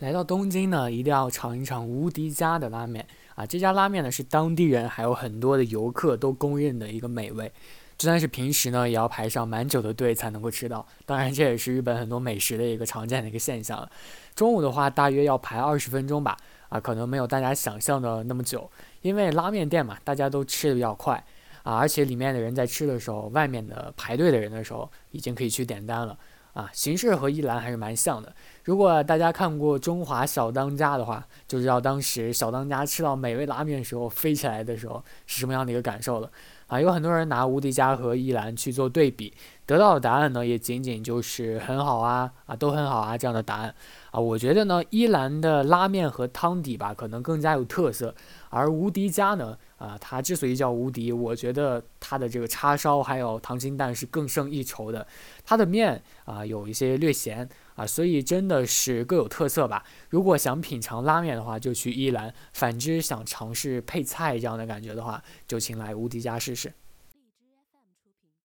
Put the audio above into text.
来到东京呢，一定要尝一尝无敌家的拉面啊！这家拉面呢是当地人还有很多的游客都公认的一个美味，就算是平时呢也要排上蛮久的队才能够吃到。当然，这也是日本很多美食的一个常见的一个现象。中午的话，大约要排二十分钟吧，啊，可能没有大家想象的那么久，因为拉面店嘛，大家都吃的比较快啊，而且里面的人在吃的时候，外面的排队的人的时候，已经可以去点单了。啊，形式和一兰还是蛮像的。如果大家看过《中华小当家》的话，就知道当时小当家吃到美味拉面时候飞起来的时候是什么样的一个感受了。啊，有很多人拿无敌家和一兰去做对比，得到的答案呢也仅仅就是很好啊，啊都很好啊这样的答案。啊，我觉得呢，一兰的拉面和汤底吧，可能更加有特色，而无敌家呢。啊，它之所以叫无敌，我觉得它的这个叉烧还有溏心蛋是更胜一筹的。它的面啊有一些略咸啊，所以真的是各有特色吧。如果想品尝拉面的话，就去一兰；反之想尝试配菜这样的感觉的话，就请来无敌家试试。